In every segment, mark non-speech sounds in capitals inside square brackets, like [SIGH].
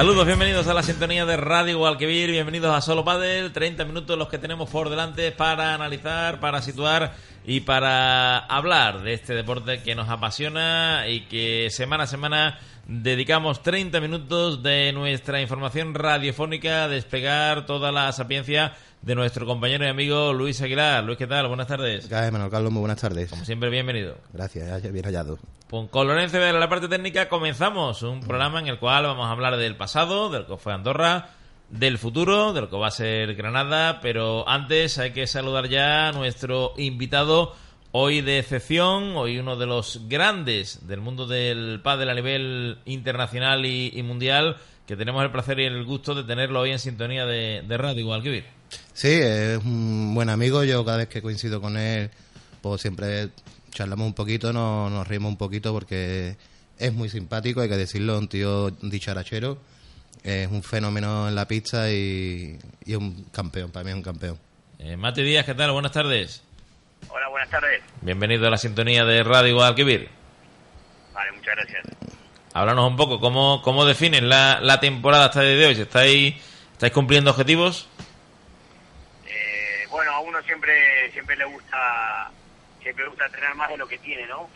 Saludos, bienvenidos a la sintonía de Radio Gualquivir, bienvenidos a Solo Padel, 30 minutos los que tenemos por delante para analizar, para situar y para hablar de este deporte que nos apasiona y que semana a semana dedicamos 30 minutos de nuestra información radiofónica a despegar toda la sapiencia de nuestro compañero y amigo Luis Aguilar. Luis, ¿qué tal? Buenas tardes. ¿Qué tal, Manuel Carlos? Muy buenas tardes. Como siempre, bienvenido. Gracias, bien hallado. Pues con Lorenzo de la parte técnica comenzamos un programa en el cual vamos a hablar del pasado, del que fue Andorra, del futuro, del que va a ser Granada, pero antes hay que saludar ya a nuestro invitado hoy de excepción, hoy uno de los grandes del mundo del pádel a nivel internacional y, mundial, que tenemos el placer y el gusto de tenerlo hoy en sintonía de, de radio, que Sí, es un buen amigo, yo cada vez que coincido con él, pues siempre charlamos un poquito, nos, nos reímos un poquito porque es muy simpático, hay que decirlo, un tío dicharachero, es un fenómeno en la pista y, y un campeón, para mí es un campeón. Eh, Mati Díaz, ¿qué tal? Buenas tardes. Hola, buenas tardes. Bienvenido a la sintonía de Radio Guadalquivir. Vale, muchas gracias. Háblanos un poco, ¿cómo, cómo definen la, la temporada hasta el día de hoy? ¿Estáis, ¿Estáis cumpliendo objetivos? Uno siempre siempre le gusta siempre le gusta tener más de lo que tiene, ¿no?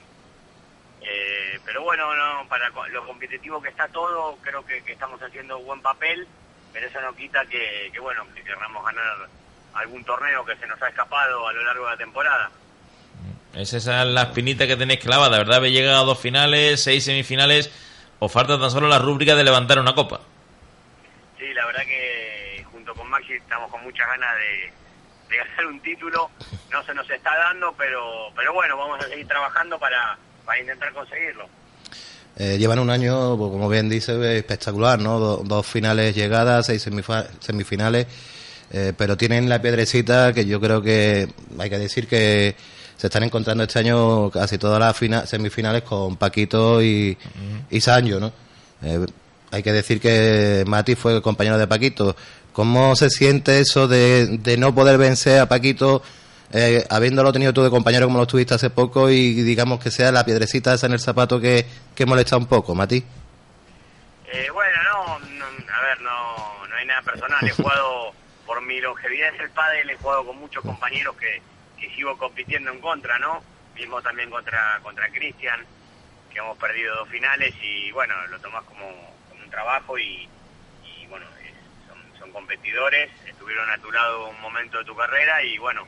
Eh, pero bueno, no, para lo competitivo que está todo, creo que, estamos haciendo buen papel, pero eso no quita que, que bueno, que querramos ganar algún torneo que se nos ha escapado a lo largo de la temporada. Es esa la espinita que tenéis clavada, ¿verdad? Habéis llegado a dos finales, seis semifinales, os falta tan solo la rúbrica de levantar una copa. Sí, la verdad que junto con Maxi estamos con muchas ganas de, ganar un título. No se nos está dando, pero, pero bueno, vamos a seguir trabajando para, para intentar conseguirlo. Eh, llevan un año, pues, como bien dice, espectacular, ¿no? dos finales llegadas, seis semifinales eh, pero tienen la piedrecita que yo creo que hay que decir que se están encontrando este año casi todas las semifinales con Paquito y, y Sancho, ¿no? Eh, hay que decir que Mati fue compañero de Paquito. ¿Cómo se siente eso de, no poder vencer a Paquito, eh, habiéndolo tenido tú de compañero como lo tuviste hace poco y digamos que sea la piedrecita esa en el zapato que, que molesta un poco, Mati? bueno, no, a ver, no, no hay nada personal. He jugado [LAUGHS] por mi longevidad en el pádel he jugado con muchos compañeros que, sigo compitiendo en contra, ¿no? Mismo también contra contra Cristian, que hemos perdido dos finales y bueno, lo tomás como, un trabajo y, son, competidores, estuvieron a tu lado un momento de tu carrera y bueno,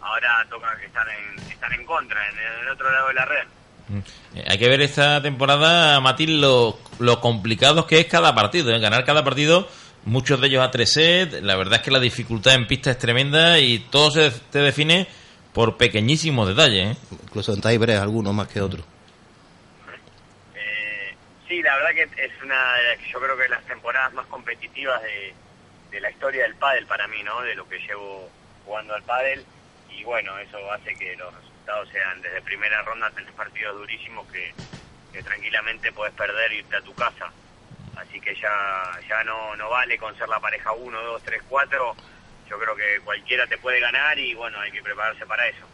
ahora toca que estar en, estar en contra, en el otro lado de la red. Mm. Eh, hay que ver esta temporada, Matil, lo, lo complicado que es cada partido. ¿eh? Ganar cada partido muchos de ellos a tres sets. La verdad es que la dificultad en pista es tremenda y todo se te define por pequeñísimos detalles. ¿eh? Incluso en tiebreak algunos más que otros. Eh, sí, la verdad que es una de yo creo que las temporadas más competitivas de, la historia del pádel para mí, ¿no? De lo que llevo jugando al pádel y bueno, eso hace que los resultados sean desde primera ronda tenés partidos durísimos que, tranquilamente puedes perder e irte a tu casa así que ya, ya no, no vale con ser la pareja 1, 2, 3, 4, yo creo que cualquiera te puede ganar y bueno, hay que prepararse para eso.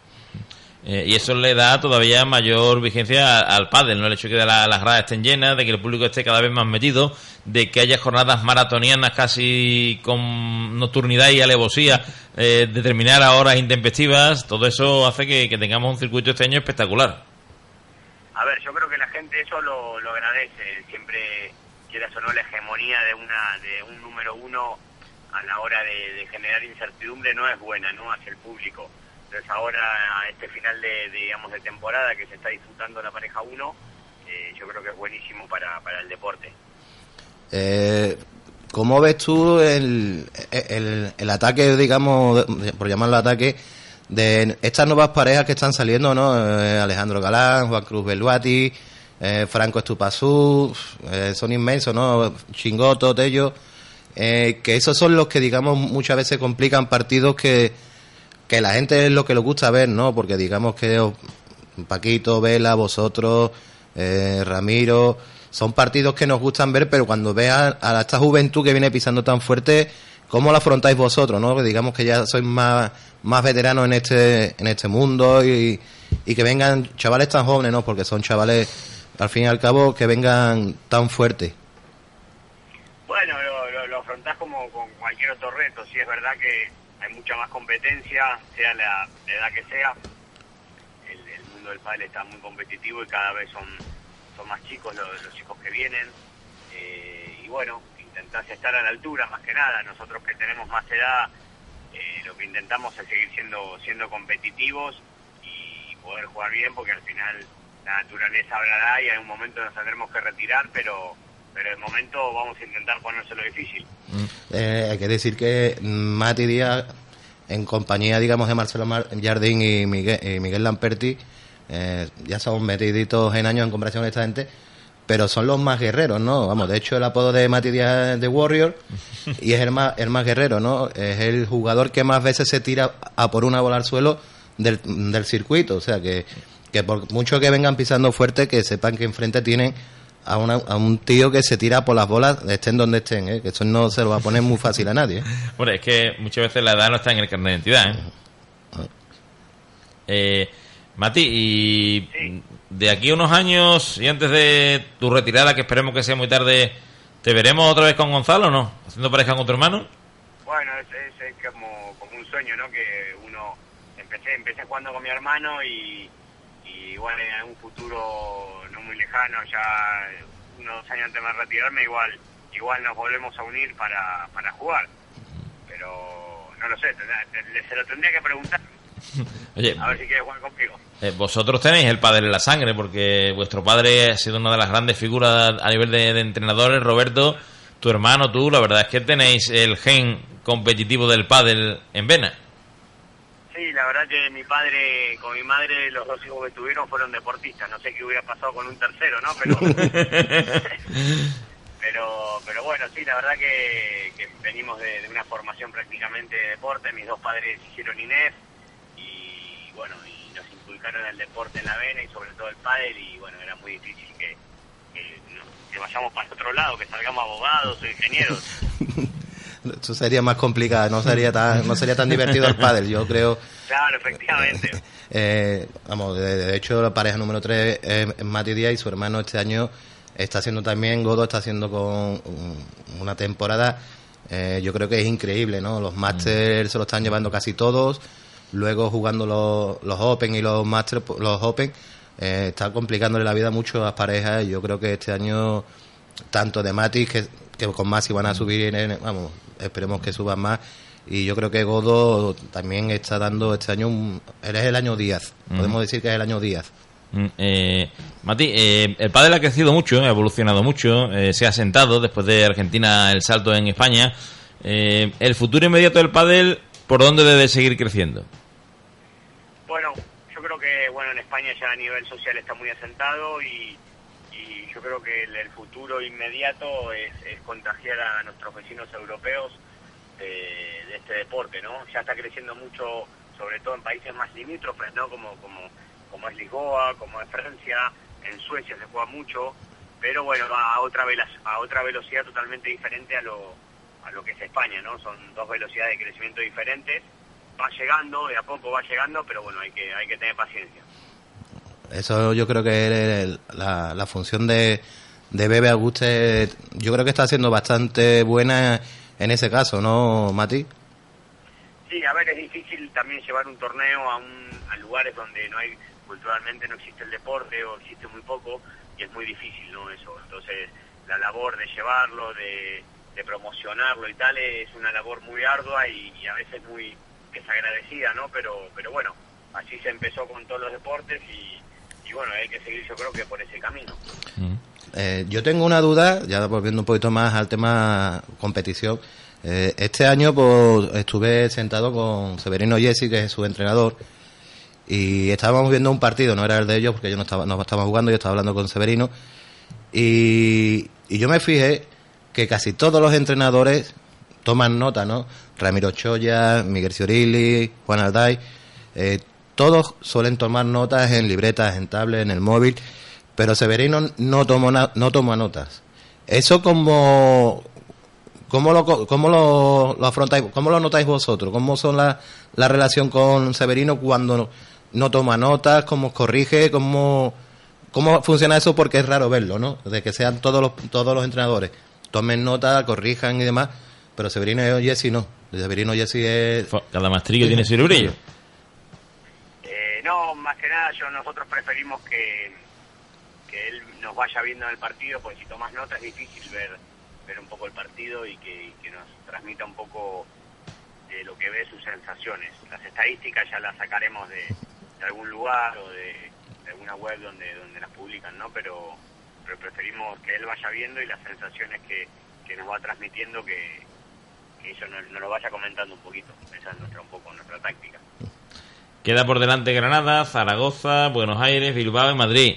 Eh, y eso le da todavía mayor vigencia al pádel, ¿no? El hecho de que las gradas estén llenas, de que el público esté cada vez más metido, de que haya jornadas maratonianas casi con nocturnidad y alevosía, eh, a horas intempestivas, todo eso hace que, tengamos un circuito este año espectacular. A ver, yo creo que la gente eso lo, lo agradece, siempre quieras o no, la hegemonía de, una, de un número uno a la hora de, generar incertidumbre no es buena, ¿no? Hacia el público. Ahora, a este final de, digamos, de temporada que se está disfrutando la pareja uno, eh, yo creo que es buenísimo para, para el deporte. Eh, ¿Cómo ves tú el, el, ataque, digamos, por llamarlo ataque, de estas nuevas parejas que están saliendo, ¿no? Eh, Alejandro Galán, Juan Cruz Beluati, eh, Franco Estupazú, eh, son inmensos, ¿no? Chingoto, Tello, eh, que esos son los que, digamos, muchas veces complican partidos que, que la gente es lo que le gusta ver, ¿no? Porque digamos que Paquito, Vela, vosotros, Ramiro, son partidos que nos gustan ver, pero cuando vean a esta juventud que viene pisando tan fuerte, ¿cómo lo afrontáis vosotros, no? Que digamos que ya sois más, más veteranos en este, en este mundo y, y que vengan chavales tan jóvenes, ¿no? Porque son chavales al fin y al cabo que vengan tan fuertes? Bueno, preguntás como con cualquier otro reto, si es verdad que hay mucha más competencia, sea la, edad que sea. El, mundo del pádel está muy competitivo y cada vez son, son más chicos los, los chicos que vienen. Eh, y bueno, intentás estar a la altura más que nada. Nosotros que tenemos más edad, eh, lo que intentamos es seguir siendo, siendo competitivos y poder jugar bien porque al final la naturaleza hablará y en un momento nos tendremos que retirar, pero pero de momento vamos a intentar ponérselo difícil. Mm. Eh, hay que decir que Mati Díaz, en compañía, digamos, de Marcelo Jardín y Miguel, y Miguel Lamperti, eh, ya son metiditos en años en comparación con esta gente, pero son los más guerreros, ¿no? Vamos, de hecho el apodo de Mati Díaz es de Warrior y es el más, el más guerrero, ¿no? Es el jugador que más veces se tira a por una bola al suelo del, del circuito, o sea que, que por mucho que vengan pisando fuerte, que sepan que enfrente tienen a, a, un tío que se tira por las bolas, estén donde estén, ¿eh? que eso no se lo va a poner muy fácil a nadie. ¿eh? [LAUGHS] Bueno, es que muchas veces la edad no está en el carnet de identidad. ¿eh? eh Mati, y de aquí a unos años y antes de tu retirada, que esperemos que sea muy tarde, ¿te veremos otra vez con Gonzalo o no? ¿Haciendo pareja con tu hermano? Bueno, es, es, como, como, un sueño, ¿no? Que uno empecé, empecé jugando con mi hermano y, bueno, en un futuro no muy lejano, ya unos años antes de retirarme, igual igual nos volvemos a unir para, para jugar. Pero no lo sé, se lo tendría que preguntar. [LAUGHS] Oye, a ver si quiere jugar conmigo. Eh, vosotros tenéis el padre en la sangre, porque vuestro padre ha sido una de las grandes figuras a nivel de, de entrenadores. Roberto, tu hermano, tú, la verdad es que tenéis el gen competitivo del pádel en vena. Sí, la verdad que mi padre con mi madre, los dos hijos que tuvieron fueron deportistas. No sé qué hubiera pasado con un tercero, ¿no? Pero, [LAUGHS] pero, pero bueno, sí, la verdad que, venimos de, una formación prácticamente de deporte. Mis dos padres hicieron INEF y bueno, y nos inculcaron el deporte en la vena y sobre todo el pádel y bueno, era muy difícil que, que vayamos para otro lado, que salgamos abogados o ingenieros. [LAUGHS] Eso sería más complicado, no sería tan, no sería tan divertido el pádel, yo creo. Claro, efectivamente. Eh, vamos, de, hecho la pareja número 3 es Mati Díaz y su hermano este año está haciendo también, Godo está haciendo con una temporada, eh, yo creo que es increíble, ¿no? Los Masters se lo están llevando casi todos, luego jugando los, los Open y los Masters, los Open, eh, está complicándole la vida mucho a las parejas y yo creo que este año tanto de Mati que, que con Masi van a subir, en, vamos, esperemos que suban más. Y yo creo que Godo también está dando este año, un, él es el año 10, podemos decir que es el año 10. Mm, eh, Mati, eh, el pádel ha crecido mucho, ha evolucionado mucho, eh, se ha sentado después de Argentina el salto en España. Eh, ¿El futuro inmediato del pádel por dónde debe seguir creciendo? Bueno, yo creo que bueno en España ya a nivel social está muy asentado y, yo creo que el, futuro inmediato es, contagiar a nuestros vecinos europeos de, este deporte, ¿no? Ya está creciendo mucho, sobre todo en países más limítrofes, ¿no? Como, como, como es Lisboa, como es Francia, en Suecia se juega mucho, pero bueno, va a otra, a otra velocidad totalmente diferente a lo, a lo que es España, ¿no? Son dos velocidades de crecimiento diferentes, va llegando, de a poco va llegando, pero bueno, hay que, hay que tener paciencia. Eso yo creo que es la, función de, de Bebe Auguste, yo creo que está siendo bastante buena en ese caso, ¿no, Mati? Sí, a ver, es difícil también llevar un torneo a, un, a lugares donde no hay, culturalmente no existe el deporte o existe muy poco y es muy difícil, ¿no? Eso, entonces la labor de llevarlo, de, de promocionarlo y tal es una labor muy ardua y, y a veces muy desagradecida, ¿no? Pero, pero bueno, así se empezó con todos los deportes y, y bueno, hay que seguir yo creo que por ese camino. Mm. Eh, yo tengo una duda, ya volviendo un poquito más al tema competición. Eh, este año pues, estuve sentado con Severino Jesse, que es su entrenador, y estábamos viendo un partido, no era el de ellos, porque yo no estaba, no estaba jugando, yo estaba hablando con Severino, y, yo me fijé que casi todos los entrenadores toman nota, ¿no? Ramiro Choya, Miguel Ciorilli, Juan Alday, eh, todos suelen tomar notas en libretas, en tablet, en el móvil, pero Severino no tomó no toma notas. Eso como ¿Cómo lo, cómo lo, afrontáis? ¿Cómo lo notáis vosotros? ¿Cómo son la, la relación con Severino cuando no, toma notas? ¿Cómo corrige? ¿Cómo, ¿Cómo funciona eso? Porque es raro verlo, ¿no? De que sean todos los, todos los entrenadores tomen nota, corrijan y demás. pero Severino Jesse no. Severino Jesse es... Cada mastrillo tiene su brillo. Eh, no, más que yo nosotros preferimos que, que él nos vaya viendo en el partido, porque si tomas nota es difícil ver ver un poco el partido y que, que nos transmita un poco de lo que ve sus sensaciones. Las estadísticas ya las sacaremos de, algún lugar o de, alguna web donde donde las publican, ¿no? Pero, pero preferimos que él vaya viendo y las sensaciones que, que nos va transmitiendo que, que eso nos, nos lo vaya comentando un poquito. Esa es nuestra, un poco nuestra táctica. Queda por delante Granada, Zaragoza, Buenos Aires, Bilbao y Madrid.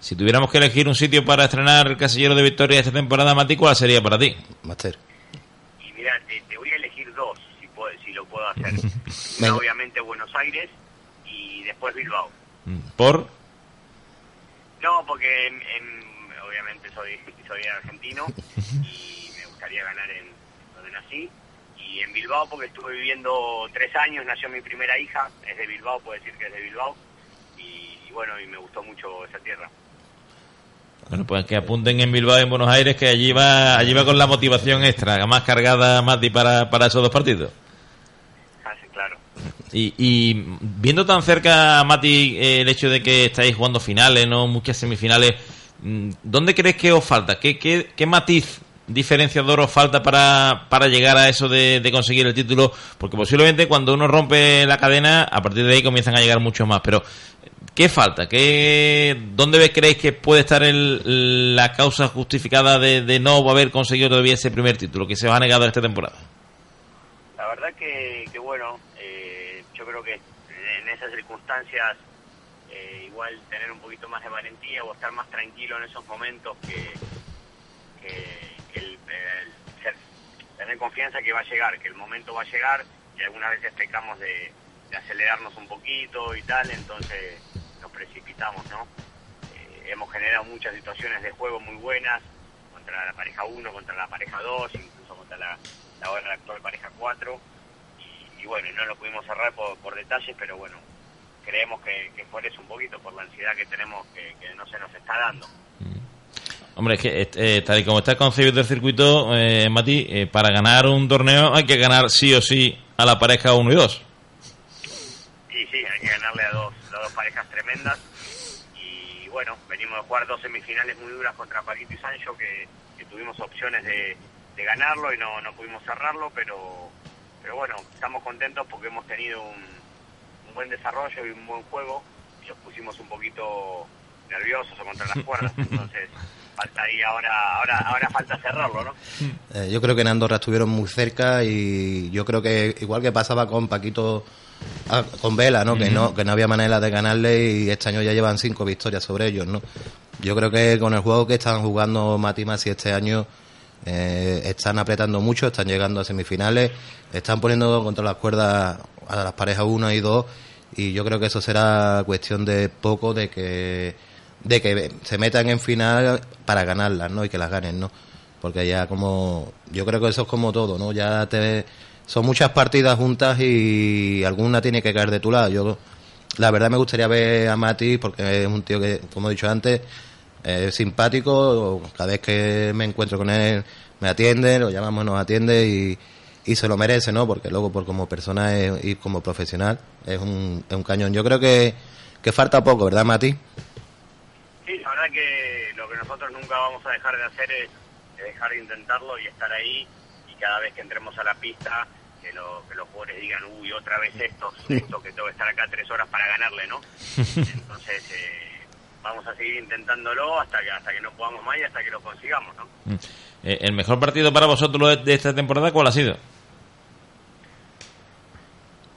Si tuviéramos que elegir un sitio para estrenar el casillero de victoria esta temporada, Mati, ¿cuál sería para ti? Master. Y mira, te, te voy a elegir dos, si, puedo, si lo puedo hacer. [LAUGHS] Una, obviamente Buenos Aires y después Bilbao. ¿Por? No, porque en, en, obviamente soy, soy argentino [LAUGHS] y me gustaría ganar en donde nací. Y en Bilbao porque estuve viviendo tres años, nació mi primera hija, es de Bilbao, puedo decir que es de Bilbao. Y, y bueno, y me gustó mucho esa tierra. Bueno, pues que apunten en Bilbao en Buenos Aires que allí va, allí va con la motivación extra, más cargada Mati para, para esos dos partidos. Ah, sí, claro. Y, y viendo tan cerca, Mati, eh, el hecho de que estáis jugando finales, no muchas semifinales, mm, ¿dónde crees que os falta? ¿Qué, qué, qué matiz diferenciador os falta para, para llegar a eso de, conseguir el título? Porque posiblemente cuando uno rompe la cadena, a partir de ahí comienzan a llegar muchos más. Pero, ¿qué falta? ¿Qué, ¿Dónde creéis que puede estar el, la causa justificada de, de, no haber conseguido todavía ese primer título que se os ha negado esta temporada? La verdad que, que bueno, eh, yo creo que en esas circunstancias eh, igual tener un poquito más de valentía o estar más tranquilo en esos momentos que, que tener confianza que va a llegar, que el momento va a llegar y algunas veces pecamos de, acelerarnos un poquito y tal, entonces nos precipitamos, ¿no? Eh, hemos generado muchas situaciones de juego muy buenas contra la pareja 1, contra la pareja 2, incluso contra la, actual pareja 4 y, bueno, no lo pudimos cerrar por, detalles, pero bueno, creemos que, que eso un poquito, por la ansiedad que tenemos que no se nos está dando. Hombre, es que eh, tal y como está concebido el circuito, eh, Mati, eh, para ganar un torneo hay que ganar sí o sí a la pareja 1 y 2. Sí, sí, hay que ganarle a dos, a dos parejas tremendas. Y bueno, venimos de jugar dos semifinales muy duras contra Paquito y Sancho, que, tuvimos opciones de, de, ganarlo y no, no pudimos cerrarlo, pero, pero bueno, estamos contentos porque hemos tenido un, un buen desarrollo y un buen juego y los pusimos un poquito nerviosos o contra las [LAUGHS] cuerdas. Entonces, falta ahí ahora, ahora, ahora falta cerrarlo, ¿no? Eh, yo creo que en Andorra estuvieron muy cerca y yo creo que igual que pasaba con Paquito, ah, con Vela, ¿no? Que no, que no había manera de ganarle y este año ya llevan cinco victorias sobre ellos, ¿no? Yo creo que con el juego que están jugando Mati Masi este año eh, están apretando mucho, están llegando a semifinales, están poniendo contra las cuerdas a las parejas 1 y 2 y yo creo que eso será cuestión de poco de que de que se metan en final para ganarlas, ¿no? Y que las ganen, ¿no? Porque ya como yo creo que eso es como todo, ¿no? Ya te son muchas partidas juntas y alguna tiene que caer de tu lado. Yo la verdad me gustaría ver a Mati porque es un tío que como he dicho antes es simpático, cada vez que me encuentro con él me atiende, lo llamamos, nos atiende y, y se lo merece, ¿no? Porque luego por como persona y como profesional es un, es un cañón. Yo creo que, que falta poco, ¿verdad, Mati? Sí, la verdad que lo que nosotros nunca vamos a dejar de hacer es, dejar de intentarlo y estar ahí y cada vez que entremos a la pista que, lo, que los jugadores digan, uy, otra vez esto, justo que tengo que estar acá tres horas para ganarle, ¿no? [LAUGHS] Entonces, eh, vamos a seguir intentándolo hasta que hasta que no podamos más y hasta que lo consigamos, ¿no? Eh, ¿El mejor partido para vosotros de esta temporada cuál ha sido?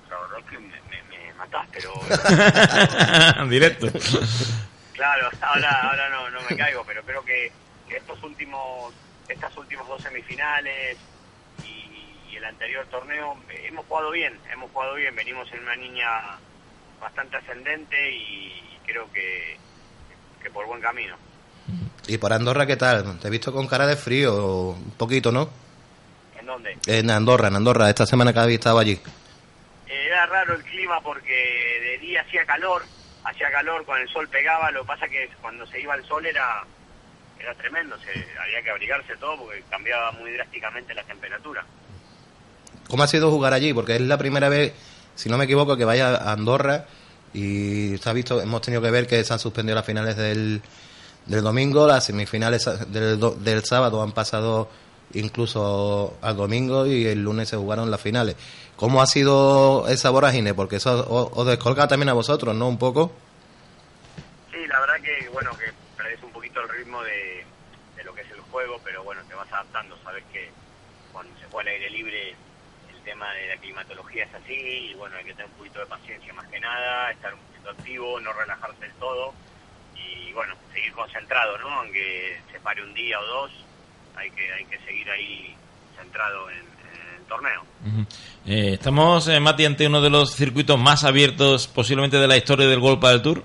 La verdad que me, me, me matás, pero... [LAUGHS] [LAUGHS] Directo. Claro, ahora, [LAUGHS] ahora no, no me caigo, pero creo que, estos últimos, estas últimas dos semifinales y, y, el anterior torneo eh, hemos jugado bien, hemos jugado bien, venimos en una línea bastante ascendente y creo que, que por buen camino. ¿Y por Andorra qué tal? Te he visto con cara de frío, un poquito, ¿no? ¿En dónde? En Andorra, en Andorra, esta semana que había estado allí. Era raro el clima porque de día hacía calor, hacía calor, con el sol pegaba, lo que pasa que cuando se iba el sol era era tremendo, se, había que abrigarse todo porque cambiaba muy drásticamente la temperatura. ¿cómo ha sido jugar allí? Porque es la primera vez, si no me equivoco, que vaya a Andorra y se ha visto, hemos tenido que ver que se han suspendido las finales del, del domingo, las semifinales del, del sábado han pasado incluso al domingo y el lunes se jugaron las finales. ¿Cómo ha sido esa vorágine? Porque eso os, descolga también a vosotros, ¿no? Un poco. Sí, la verdad que, bueno, que perdés un poquito el ritmo de, de lo que es el juego, pero bueno, te vas adaptando, sabes que cuando se juega al aire libre el tema de la climatología es así y bueno, hay que tener un poquito de paciencia más que nada, estar un poquito activo, no relajarse del todo y bueno, seguir concentrado, ¿no? Aunque se pare un día o dos, hay que, hay que seguir ahí centrado en, el torneo. Eh, estamos, eh, Mati, ante uno de los circuitos más abiertos posiblemente de la historia del Golf del Tour.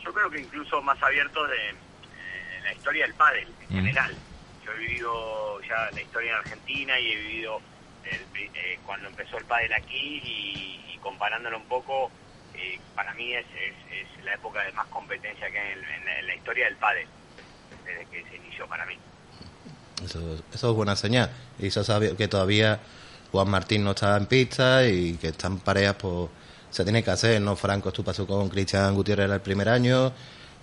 Yo creo que incluso más abiertos de eh, la historia del pádel en general. Yo he vivido ya la historia en Argentina y he vivido cuando empezó el pádel aquí y, comparándolo un poco, para mí es, es, la época de más competencia que hay en, la historia del pádel, desde que se inició para mí. Eso, eso es buena señal. Y eso sabe que todavía Juan Martín no está en pista y que están parejas, pues se tiene que hacer, ¿no? Franco tú pasó con Cristian Gutiérrez el primer año,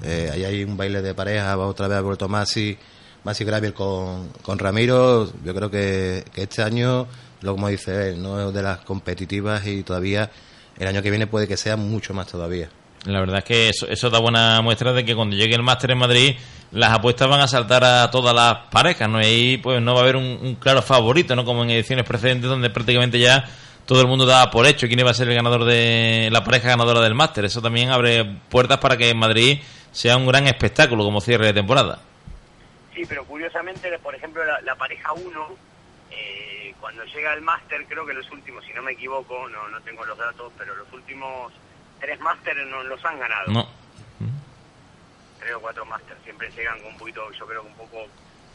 eh, ahí hay un baile de pareja, otra vez ha vuelto Masi, Masi Gravier con, con Ramiro, yo creo que, que este año, lo como dice él, no es de las competitivas y todavía el año que viene puede que sea mucho más todavía. La verdad es que eso, eso da buena muestra de que cuando llegue el máster en Madrid las apuestas van a saltar a todas las parejas, ¿no? Y ahí pues no va a haber un, claro favorito, ¿no? Como en ediciones precedentes donde prácticamente ya todo el mundo daba por hecho quién iba a ser el ganador de la pareja ganadora del máster. Eso también abre puertas para que en Madrid sea un gran espectáculo como cierre de temporada. Sí, pero curiosamente, por ejemplo, la, pareja 1, eh, cuando llega al máster, creo que los últimos, si no me equivoco, no, no tengo los datos, pero los últimos tres másteres no los han ganado. No. Tres o cuatro másteres siempre llegan con un poquito, yo creo que un poco,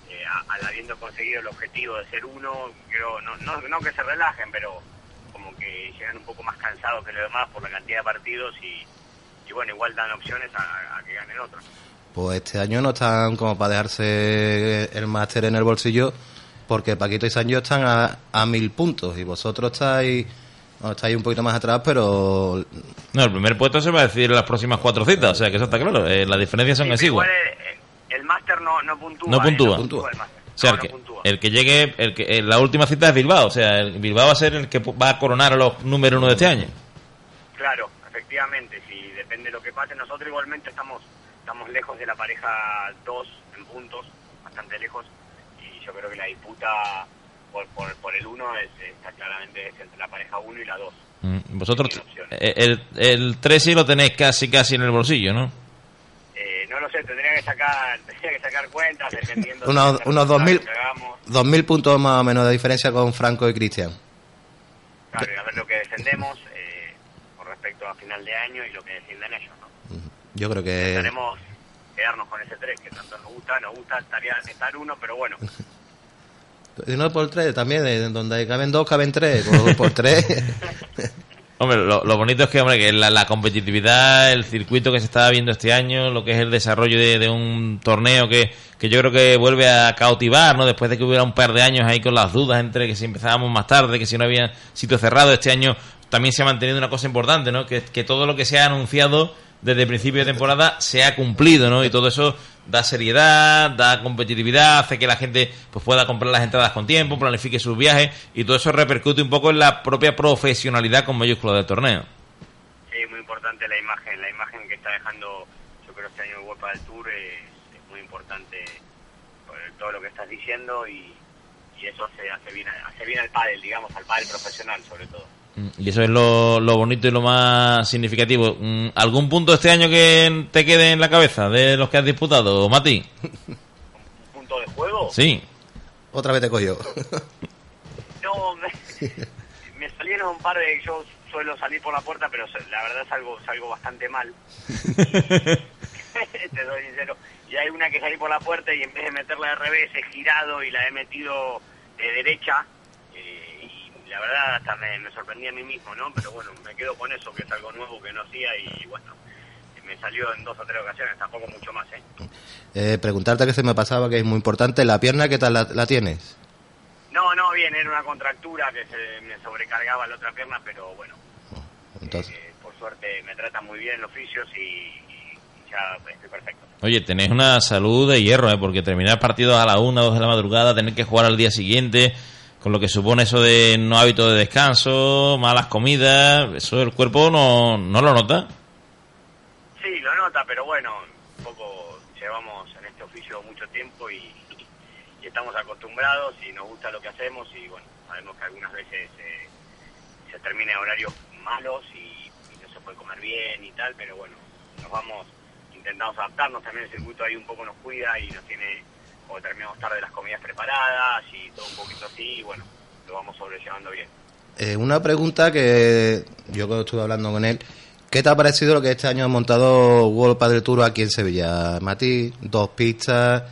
eh, al habiendo conseguido el objetivo de ser uno, creo, no, no, no que se relajen, pero como que llegan un poco más cansados que los demás por la cantidad de partidos y, y bueno, igual dan opciones a, que ganen otros. Pues este año no están como para dejarse el máster en el bolsillo, porque Paquito y Sancho están a, a mil puntos y vosotros estáis está ahí un poquito más atrás, pero... No, el primer puesto se va a decir en las próximas cuatro citas, o sea que eso está claro. Eh, las diferencias son sí, igual. El, el máster no, no puntúa. No puntúa. Eh, o sea, el, que, llegue, el que, eh, la última cita es Bilbao, o sea, el Bilbao va a ser el que va a coronar a los número uno de este año. Claro, efectivamente, si depende de lo que pase, nosotros igualmente estamos estamos lejos de la pareja 2 en puntos, bastante lejos, y yo creo que la disputa por, por, el 1 está claramente entre la pareja 1 y la 2. Mm, vosotros, eh, el, el 3 sí lo tenéis casi casi en el bolsillo, ¿no? Eh, no lo sé, tendría que sacar, [LAUGHS] tendría que sacar cuentas dependiendo unos unos 2.000 puntos más o menos de diferencia con Franco y Cristian. Claro, y a ver lo que defendemos eh, con respecto a final de año y lo que defienden ellos, ¿no? Yo creo que... Tenemos quedarnos con ese 3 que tanto nos gusta, nos gusta estaría estar uno, pero bueno, [LAUGHS] no por tres, también, donde caben dos, caben tres, por, tres. [LAUGHS] Hombre, lo, bonito es que, hombre, que la, competitividad, el circuito que se está viendo este año, lo que es el desarrollo de, un torneo que, que, yo creo que vuelve a cautivar, ¿no? Después de que hubiera un par de años ahí con las dudas entre que si empezábamos más tarde, que si no había sitio cerrado, este año también se ha mantenido una cosa importante, ¿no? Que, que todo lo que se ha anunciado desde el principio de temporada se ha cumplido, ¿no? Y todo eso da seriedad, da competitividad, hace que la gente pues pueda comprar las entradas con tiempo, planifique sus viajes y todo eso repercute un poco en la propia profesionalidad con mayúscula del torneo. Sí, muy importante la imagen, la imagen que está dejando, yo creo este año World del Tour es, muy importante por todo lo que estás diciendo y, eso hace, hace bien, hace bien al pádel, digamos, al pádel profesional sobre todo. Y eso es lo, bonito y lo más significativo. Mm, ¿Algún punto este año que te quede en la cabeza de los que has disputado, Mati? ¿Un punto de juego? Sí. Otra vez te cogió. no, me, salieron un par de... Yo suelo salir por la puerta, pero la verdad salgo, salgo bastante mal. [LAUGHS] te doy sincero. Y hay una que salí por la puerta y en vez de meterla de revés he girado y la he metido de derecha la verdad hasta me, sorprendí a mí mismo, ¿no? Pero bueno, me quedo con eso, que es algo nuevo que no hacía y bueno, me salió en dos o tres ocasiones, tampoco mucho más, ¿eh? eh preguntarte que se me pasaba, que es muy importante, ¿la pierna qué tal la, tienes? No, no, bien, era una contractura que se me sobrecargaba la otra pierna, pero bueno, Entonces, eh, por suerte me tratan muy bien los fisios y, y ya estoy perfecto. Oye, tenéis una salud de hierro, ¿eh? porque terminar partidos a la una, dos de la madrugada, tener que jugar al día siguiente, con lo que supone eso de no hábito de descanso, malas comidas, eso el cuerpo no, no lo nota. Sí, lo nota, pero bueno, un poco llevamos en este oficio mucho tiempo y, y estamos acostumbrados y nos gusta lo que hacemos y bueno, sabemos que algunas veces eh, se termina horarios malos y, y no se puede comer bien y tal, pero bueno, nos vamos, intentamos adaptarnos, también el circuito ahí un poco nos cuida y nos tiene, como terminamos tarde las comidas preparadas y todo un poquito así, y bueno, lo vamos sobrellevando bien. eh, una pregunta que yo cuando estuve hablando con él, ¿qué te ha parecido lo que este año ha montado World Padel Tour aquí en Sevilla? Mati, dos pistas,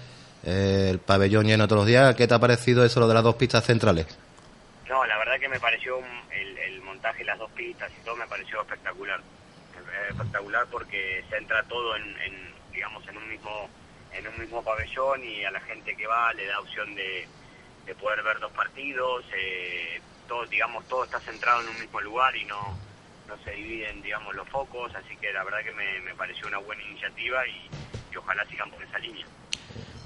eh, el pabellón lleno todos los días, ¿qué te ha parecido eso lo de las dos pistas centrales? No, la verdad que me pareció el, el montaje, las dos pistas y todo me pareció espectacular. Eh, Espectacular porque se entra todo en, en, digamos, en un mismo en un mismo pabellón y a la gente que va le da opción de, de poder ver dos partidos. Eh, todo, digamos, todo está centrado en un mismo lugar y no no se dividen, digamos, los focos. Así que la verdad que me, me pareció una buena iniciativa y, y ojalá sigan por esa línea.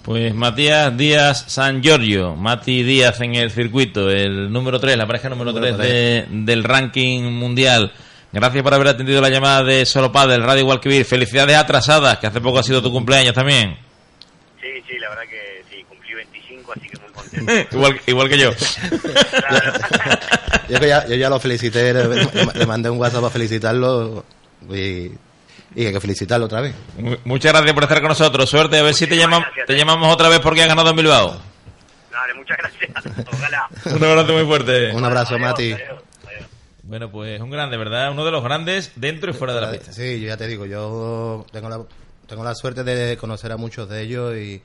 Pues Matías Díaz San Giorgio, Mati Díaz en el circuito, el número 3, la pareja número Número 3 de- del ranking mundial. Gracias por haber atendido la llamada de Solo Padel, Radio Guadalquivir. Felicidades atrasadas, que hace poco ha sido tu cumpleaños también. La verdad que sí, cumplí 25, así que muy [LAUGHS] contento. igual, igual que yo. [LAUGHS] Yo, que ya, yo ya lo felicité, le, le- le mandé un WhatsApp para felicitarlo y, y hay que felicitarlo otra vez. Mu- Muchas gracias por estar con nosotros. Suerte, a ver si te, Muchísimas llamam- gracias, te eh. llamamos otra vez porque has ganado en Bilbao. Dale, muchas gracias. Ojalá. [LAUGHS] Un abrazo muy fuerte. Un abrazo, Adiós, Mati. adiós, adiós. Bueno, pues un grande, ¿verdad? Uno de los grandes dentro y fuera de la pista. Sí, yo ya te digo, yo tengo la, tengo la suerte de conocer a muchos de ellos y,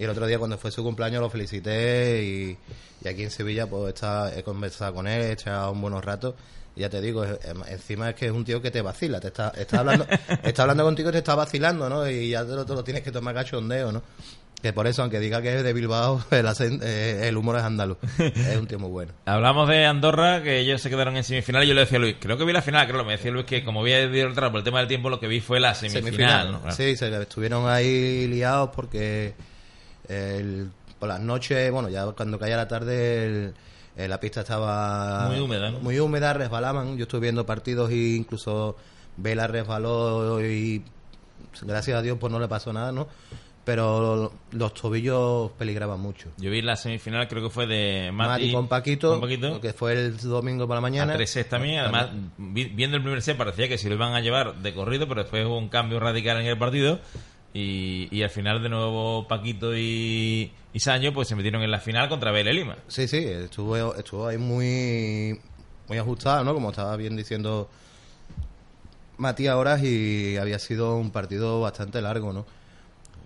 y el otro día cuando fue su cumpleaños lo felicité y, y aquí en Sevilla pues está, he conversado con él, he echado un buenos ratos y ya te digo, eh, encima es que es un tío que te vacila, te está, está hablando [LAUGHS] está hablando contigo y te está vacilando, ¿no? Y ya te lo, te lo tienes que tomar cachondeo, ¿no? Que por eso, aunque diga que es de Bilbao, [LAUGHS] el, eh, el humor es andaluz. Es un tío muy bueno. [LAUGHS] Hablamos de Andorra, que ellos se quedaron en semifinal y yo le decía a Luis, creo que vi la final, creo, me decía Luis que como había ido atrás por el tema del tiempo, lo que vi fue la semifinal. ¿no? Claro. Sí, se estuvieron ahí liados porque el- por las noches, bueno, ya cuando caía la tarde, el- eh, la pista estaba Muy húmeda, ¿no? Muy húmeda, resbalaban. Yo estuve viendo partidos y incluso Vela resbaló y gracias a Dios pues no le pasó nada, ¿no? Pero los tobillos peligraban mucho. Yo vi la semifinal, creo que fue de Mati, Mati con Paquito, con Paquito, que fue el domingo por la a mañana. tres sets también. Además, vi- viendo el primer set parecía que se lo iban a llevar de corrido, pero después hubo un cambio radical en el partido. Y, y al final, de nuevo, Paquito y, y Saño pues se metieron en la final contra Vélez Lima. Sí, sí, estuvo, estuvo ahí muy, muy ajustado, ¿no? Como estaba bien diciendo Matías Horas y había sido un partido bastante largo, ¿no?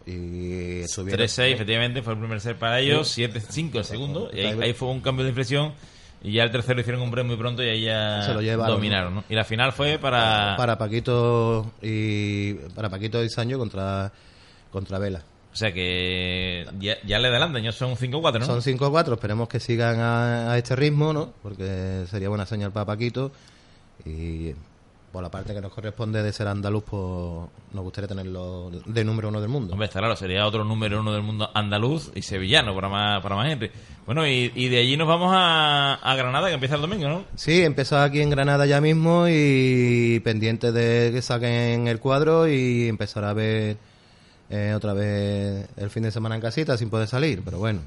Y estuvieron... 3-6, efectivamente, fue el primer set para ellos, 7-5 el segundo, y ahí, ahí fue un cambio de inflexión, y ya el tercero hicieron un break muy pronto y ahí ya Se lo llevaron, dominaron, ¿no? Y la final fue para... para Paquito y para Paquito y Sancho contra contra Vela. O sea que ya, ya le adelantan, ya son 5-4, ¿no? Son 5-4, esperemos que sigan a, a este ritmo, ¿no? Porque sería buena señal para Paquito y por la parte que nos corresponde de ser andaluz, pues nos gustaría tenerlo de número uno del mundo. Hombre, está claro, sería otro número uno del mundo andaluz y sevillano para más, para más gente. Bueno, y, y de allí nos vamos a, a Granada, que empieza el domingo, ¿no? Sí, empezó aquí en Granada ya mismo y pendiente de que saquen el cuadro y empezar a ver eh, otra vez el fin de semana en casita sin poder salir, pero bueno.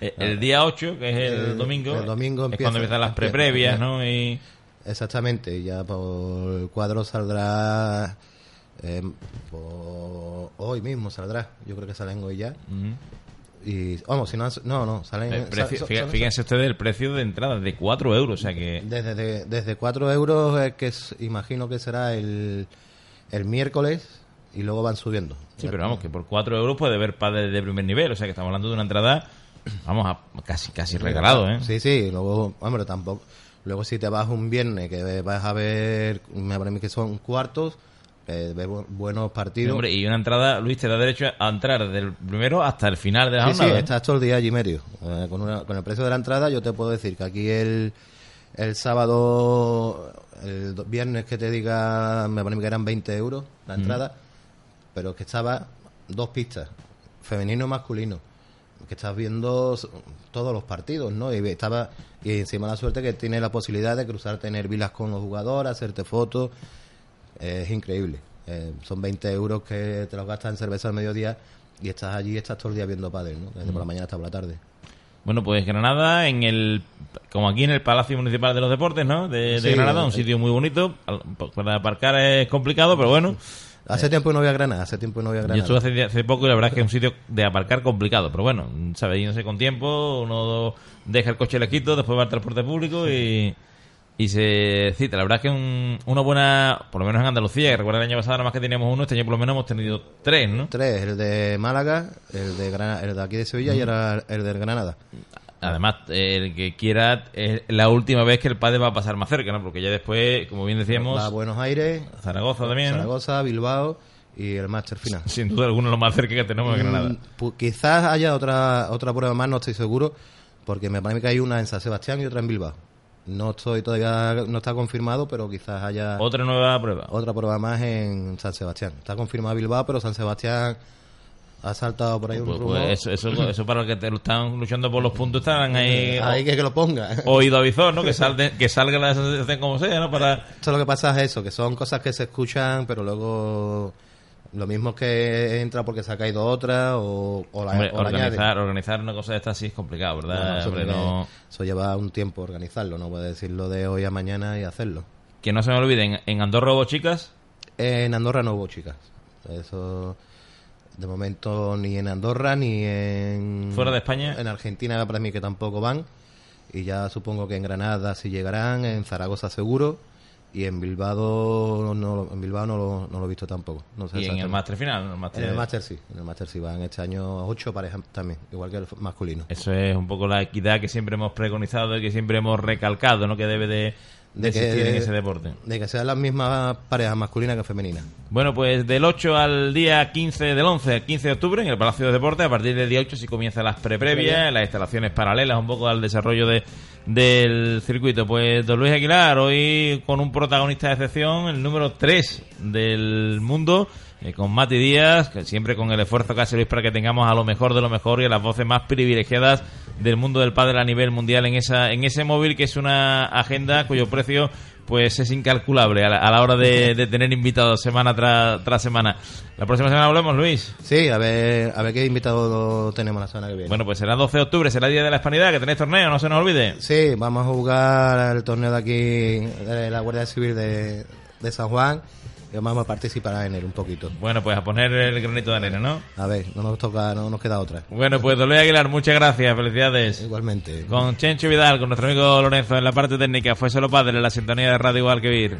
Eh, El, día 8, que es el, El- domingo, el domingo es empieza- cuando empiezan las empieza, pre-previas. ¿no? Y... Exactamente, ya por el cuadro saldrá eh, por- hoy mismo saldrá, yo creo que salen hoy ya. Ujú. Y vamos, si no, no, no, salen. Precio- fíjense ustedes el precio de entrada de 4 euros, o sea que... Desde, de- desde 4 euros, eh, que es- imagino que será el, el miércoles, y luego van subiendo. Sí, pero vamos, que por 4 euros puede ver padres de primer nivel, o sea que estamos hablando de una entrada, vamos, a casi casi regalado, ¿eh? Sí, sí, luego, hombre, tampoco. Luego, si te vas un viernes que vas a ver, me parece que son cuartos, Eh, buenos partidos. Hombre, y una entrada, Luis, te da derecho a entrar desde el primero hasta el final de la Sí, sí, jornada. ¿eh? estás todo el día allí medio. Eh, con, una- con el precio de la entrada, yo te puedo decir que aquí el, el sábado, el viernes que te diga, me parece que eran 20 euros la entrada, pero que estaba dos pistas, femenino y masculino, que estás viendo todos los partidos, ¿no? Y estaba y encima la suerte que tiene la posibilidad de cruzarte en hervilas con los jugadores, hacerte fotos, es increíble. Eh, son 20 euros que te los gastas en cerveza al mediodía y estás allí, estás todo el día viendo pádel, ¿no? Desde por la mañana hasta por la tarde. Bueno, pues Granada, en el como aquí en el Palacio Municipal de los Deportes, ¿no? De, de Sí, Granada, un sitio muy bonito. Al- Para aparcar es complicado, pero bueno. Hace tiempo que no voy a Granada, hace tiempo que no voy a Yo Granada. estuve hace, hace poco y la verdad es que es un sitio de aparcar complicado, pero bueno, sabes, yéndose con tiempo, uno deja el coche lejito, después va al transporte público y, y se cita. La verdad es que un- una buena, por lo menos en Andalucía, que recuerda el año pasado nada más que teníamos uno, este año por lo menos hemos tenido tres, ¿no? Tres, el de Málaga, el de, Grana- el de aquí de Sevilla y ahora el de Granada. Además, el que quiera, es la última vez que el padre va a pasar más cerca, ¿no? Porque ya después, como bien decíamos, Va a Buenos Aires, Zaragoza también, ¿no? Zaragoza, Bilbao y el máster final. Sin duda alguna lo más cerca que tenemos de Granada. Mm, pu- quizás haya otra otra prueba más, no estoy seguro, porque me parece que hay una en San Sebastián y otra en Bilbao. No estoy todavía, no está confirmado, pero quizás haya Otra nueva prueba. otra prueba más en San Sebastián. Está confirmado Bilbao, pero San Sebastián ha saltado por ahí un Pues, rumor. pues eso, eso, eso para los que te lo están luchando por los puntos estarán ahí Ahí que, que lo ponga. [LAUGHS] oído avizor, ¿no? Que, salte- que salga la asociación como sea, ¿no? Para... Esto lo que pasa es eso, que son cosas que se escuchan, pero luego lo mismo es que entra porque se ha caído otra o, o la, Hombre, o la añade. organizar, organizar una cosa de esta sí es complicado, ¿verdad? Bueno, eso, Hombre, no- eso lleva un tiempo organizarlo, no puedes decirlo de hoy a mañana y hacerlo. Que no se me olviden, en Andorra hubo chicas, En Andorra no hubo chicas. Eso, de momento, ni en Andorra ni en. Fuera de España. En Argentina, para mí que tampoco van. Y ya supongo que en Granada sí llegarán, en Zaragoza seguro. Y en Bilbao no, lo- en Bilbao no lo, no lo he visto tampoco. No sé y en el máster final. ¿no? El máster- En el máster sí, en el máster sí van este año ocho parejas también, igual que el masculino. Eso es un poco la equidad que siempre hemos preconizado y que siempre hemos recalcado, ¿no? Que debe de, de que- en ese deporte. De que sean las mismas parejas masculinas que femeninas. Bueno, pues del 8 al día 15 del 11 al 15 de octubre en el Palacio de Deportes, a partir del día 8 sí comienzan las pre-previas, las instalaciones paralelas un poco al desarrollo de, del circuito. Pues don Luis Aguilar, hoy con un protagonista de excepción, el número 3 del mundo, eh, con Mati Díaz, que siempre con el esfuerzo que hace Luis para que tengamos a lo mejor de lo mejor y a las voces más privilegiadas del mundo del pádel a nivel mundial en esa en ese móvil que es una agenda cuyo precio pues es incalculable a la, a la hora de, de tener invitados semana tras tras semana. La próxima semana volvemos, Luis. Sí, a ver, a ver qué invitado tenemos la semana que viene. Bueno, pues será 12 de octubre, será el Día de la Hispanidad, que tenéis torneo, no se nos olvide. Sí, vamos a jugar el torneo de aquí de la Guardia Civil de, de San Juan vamos a participar en él un poquito. Bueno, pues a poner el granito de arena, ¿no? A ver, no nos toca, no nos queda otra. Bueno, pues Luis Aguilar, muchas gracias, felicidades. Igualmente. Con Chencho Vidal, con nuestro amigo Lorenzo en la parte técnica, fue solo padre en la sintonía de Radio Igual que Vir.